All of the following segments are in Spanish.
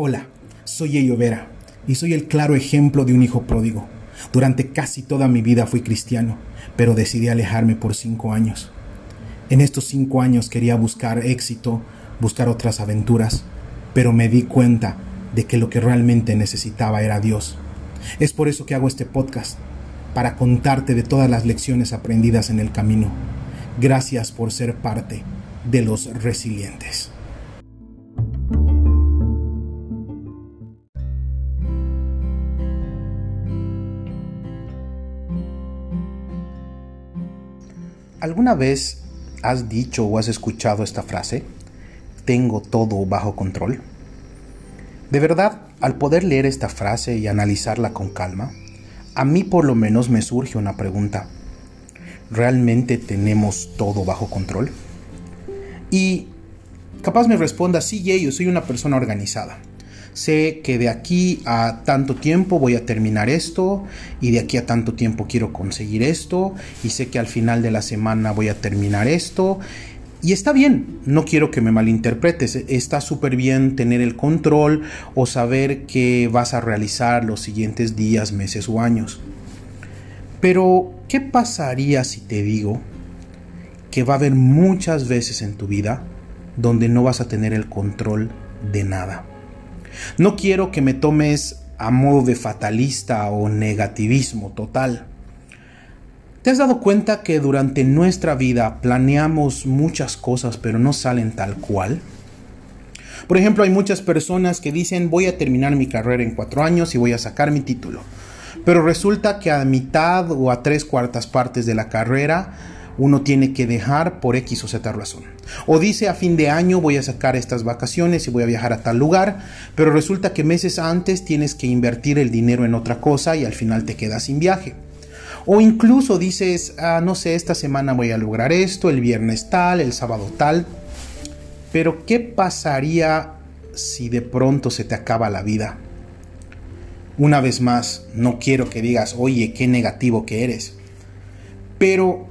Hola, soy Ello Vera y soy el claro ejemplo de un hijo pródigo. Durante casi toda mi vida fui cristiano, pero decidí alejarme por cinco años. En estos cinco años quería buscar éxito, buscar otras aventuras, pero me di cuenta de que lo que realmente necesitaba era Dios. Es por eso que hago este podcast, para contarte de todas las lecciones aprendidas en el camino. Gracias por ser parte de los resilientes. ¿Alguna vez has dicho o has escuchado esta frase? Tengo todo bajo control. De verdad, al poder leer esta frase y analizarla con calma, a mí por lo menos me surge una pregunta. ¿Realmente tenemos todo bajo control? Y capaz me responda, sí, yo soy una persona organizada sé que de aquí a tanto tiempo voy a terminar esto y de aquí a tanto tiempo quiero conseguir esto y sé que al final de la semana voy a terminar esto. Y está bien, no quiero que me malinterpretes, está súper bien tener el control o saber qué vas a realizar los siguientes días, meses o años. Pero, ¿qué pasaría si te digo que va a haber muchas veces en tu vida donde no vas a tener el control de nada? No quiero que me tomes a modo de fatalista o negativismo total. ¿Te has dado cuenta que durante nuestra vida planeamos muchas cosas pero no salen tal cual? Por ejemplo, hay muchas personas que dicen voy a terminar mi carrera en cuatro años y voy a sacar mi título. Pero resulta que a mitad o a tres cuartas partes de la carrera uno tiene que dejar por X o Z razón. O dice a fin de año voy a sacar estas vacaciones y voy a viajar a tal lugar, pero resulta que meses antes tienes que invertir el dinero en otra cosa y al final te quedas sin viaje. O incluso dices, ah, no sé, esta semana voy a lograr esto, el viernes tal, el sábado tal. Pero ¿qué pasaría si de pronto se te acaba la vida? Una vez más, no quiero que digas, oye, qué negativo que eres. Pero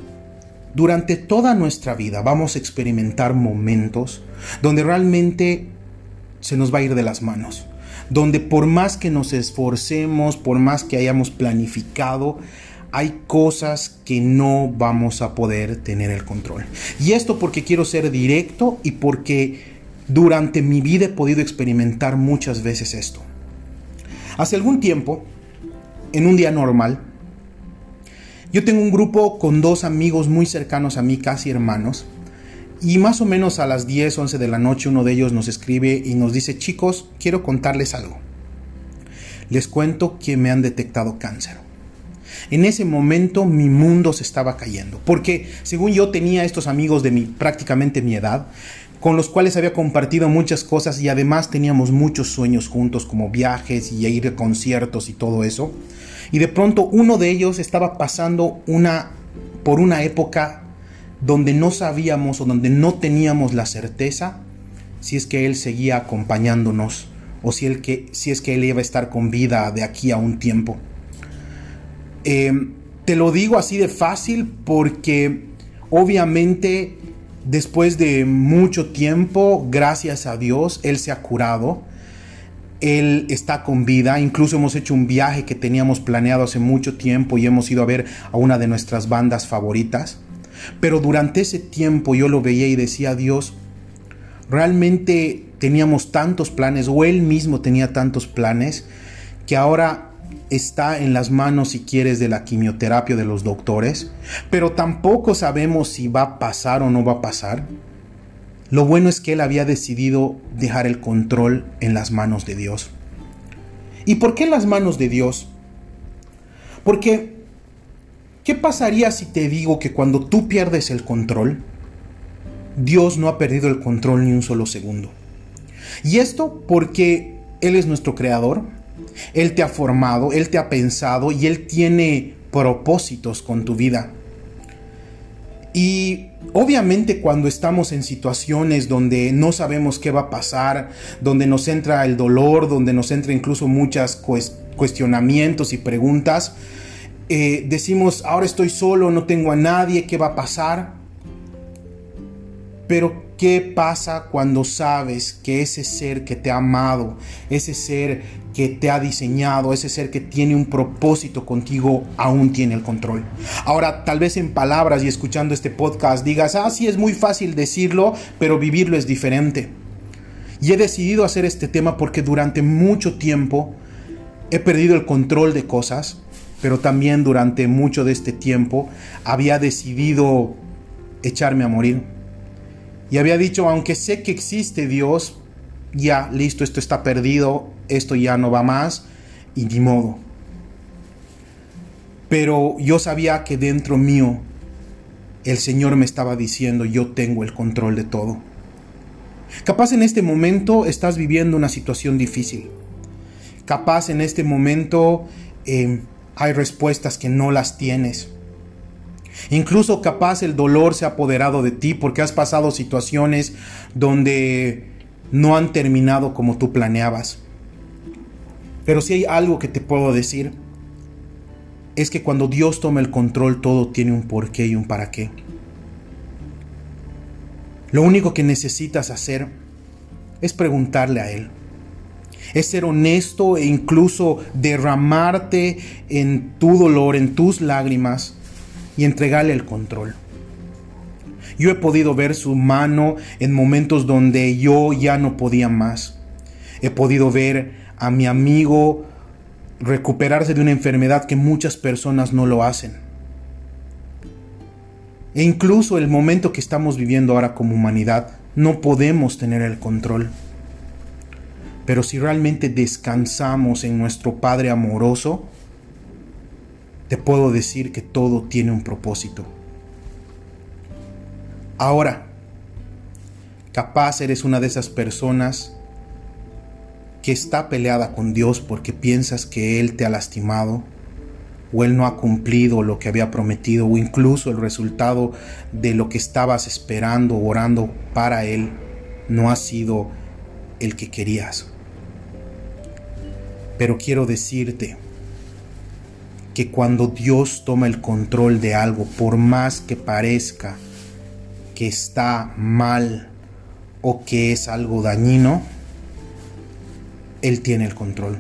durante toda nuestra vida vamos a experimentar momentos donde realmente se nos va a ir de las manos, donde por más que nos esforcemos, por más que hayamos planificado, hay cosas que no vamos a poder tener el control. Y esto porque quiero ser directo y porque durante mi vida he podido experimentar muchas veces esto. Hace algún tiempo, en un día normal, yo tengo un grupo con dos amigos muy cercanos a mí, casi hermanos, y más o menos a las 10, 11 de la noche uno de ellos nos escribe y nos dice, chicos, quiero contarles algo. Les cuento que me han detectado cáncer. En ese momento mi mundo se estaba cayendo, porque según yo tenía estos amigos de mi prácticamente mi edad, con los cuales había compartido muchas cosas y además teníamos muchos sueños juntos como viajes y ir a conciertos y todo eso y de pronto uno de ellos estaba pasando una por una época donde no sabíamos o donde no teníamos la certeza si es que él seguía acompañándonos o si, el que, si es que él iba a estar con vida de aquí a un tiempo. Em, te lo digo así de fácil porque obviamente después de mucho tiempo, gracias a Dios, él se ha curado él está con vida. Incluso hemos hecho un viaje que teníamos planeado hace mucho tiempo y hemos ido a ver a una de nuestras bandas favoritas. Pero durante ese tiempo yo lo veía y decía, Dios, realmente teníamos tantos planes, o Él mismo tenía tantos planes, que ahora está en las manos, si quieres, de la quimioterapia de los doctores, pero tampoco sabemos si va a pasar o no va a pasar. Lo bueno es que él había decidido dejar el control en las manos de Dios. ¿Y por qué en las manos de Dios? Porque, ¿qué pasaría si te digo que cuando tú pierdes el control, Dios no ha perdido el control ni un solo segundo? Y esto porque Él es nuestro creador, Él te ha formado, Él te ha pensado y Él tiene propósitos con tu vida. Y obviamente cuando estamos en situaciones donde no sabemos qué va a pasar, donde nos entra el dolor, donde nos entra incluso muchos cuestionamientos y preguntas, eh, decimos, ahora estoy solo, no tengo a nadie, ¿qué va a pasar? Pero ¿qué pasa cuando sabes que ese ser que te ha amado, ese ser que te ha diseñado, ese ser que tiene un propósito contigo, aún tiene el control? Ahora, tal vez en palabras y escuchando este podcast digas, ah, sí, es muy fácil decirlo, pero vivirlo es diferente. Y he decidido hacer este tema porque durante mucho tiempo he perdido el control de cosas, pero también durante mucho de este tiempo había decidido echarme a morir y había dicho, aunque sé que existe Dios, ya, listo, esto está perdido, esto ya no va más, y ni modo. Pero yo sabía que dentro mío el Señor me estaba diciendo, yo tengo el control de todo. Capaz en este momento estás viviendo una situación difícil. Capaz en este momento eh, hay respuestas que no las tienes. Incluso capaz el dolor se ha apoderado de ti porque has pasado situaciones donde no han terminado como tú planeabas. Pero si hay algo que te puedo decir, es que cuando Dios toma el control todo tiene un porqué y un para qué. Lo único que necesitas hacer es preguntarle a Él. Es ser honesto e incluso derramarte en tu dolor, en tus lágrimas y entregarle el control. Yo he podido ver su mano en momentos donde yo ya no podía más. He podido ver a mi amigo recuperarse de una enfermedad que muchas personas no lo hacen. E incluso el momento que estamos viviendo ahora como humanidad, no podemos tener el control. Pero si realmente descansamos en nuestro Padre amoroso, te puedo decir que todo tiene un propósito. Ahora, capaz eres una de esas personas que está peleada con Dios porque piensas que Él te ha lastimado o Él no ha cumplido lo que había prometido o incluso el resultado de lo que estabas esperando, orando para Él, no ha sido el que querías. Pero quiero decirte, que cuando Dios toma el control de algo, por más que parezca que está mal o que es algo dañino, Él tiene el control.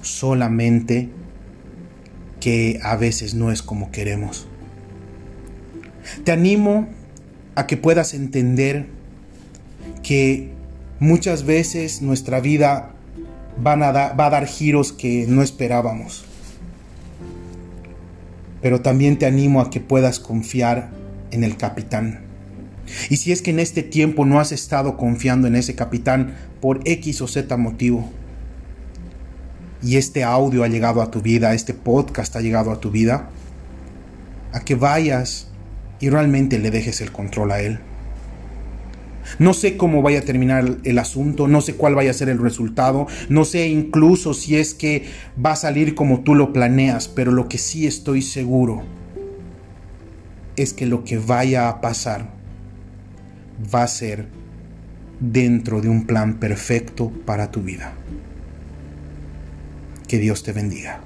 Solamente que a veces no es como queremos. Te animo a que puedas entender que muchas veces nuestra vida va a dar giros que no esperábamos pero también te animo a que puedas confiar en el capitán. Y si es que en este tiempo no has estado confiando en ese capitán por X o Z motivo, y este audio ha llegado a tu vida, este podcast ha llegado a tu vida, a que vayas y realmente le dejes el control a él. No sé cómo vaya a terminar el asunto, no sé cuál vaya a ser el resultado, no sé incluso si es que va a salir como tú lo planeas, pero lo que sí estoy seguro es que lo que vaya a pasar va a ser dentro de un plan perfecto para tu vida. Que Dios te bendiga.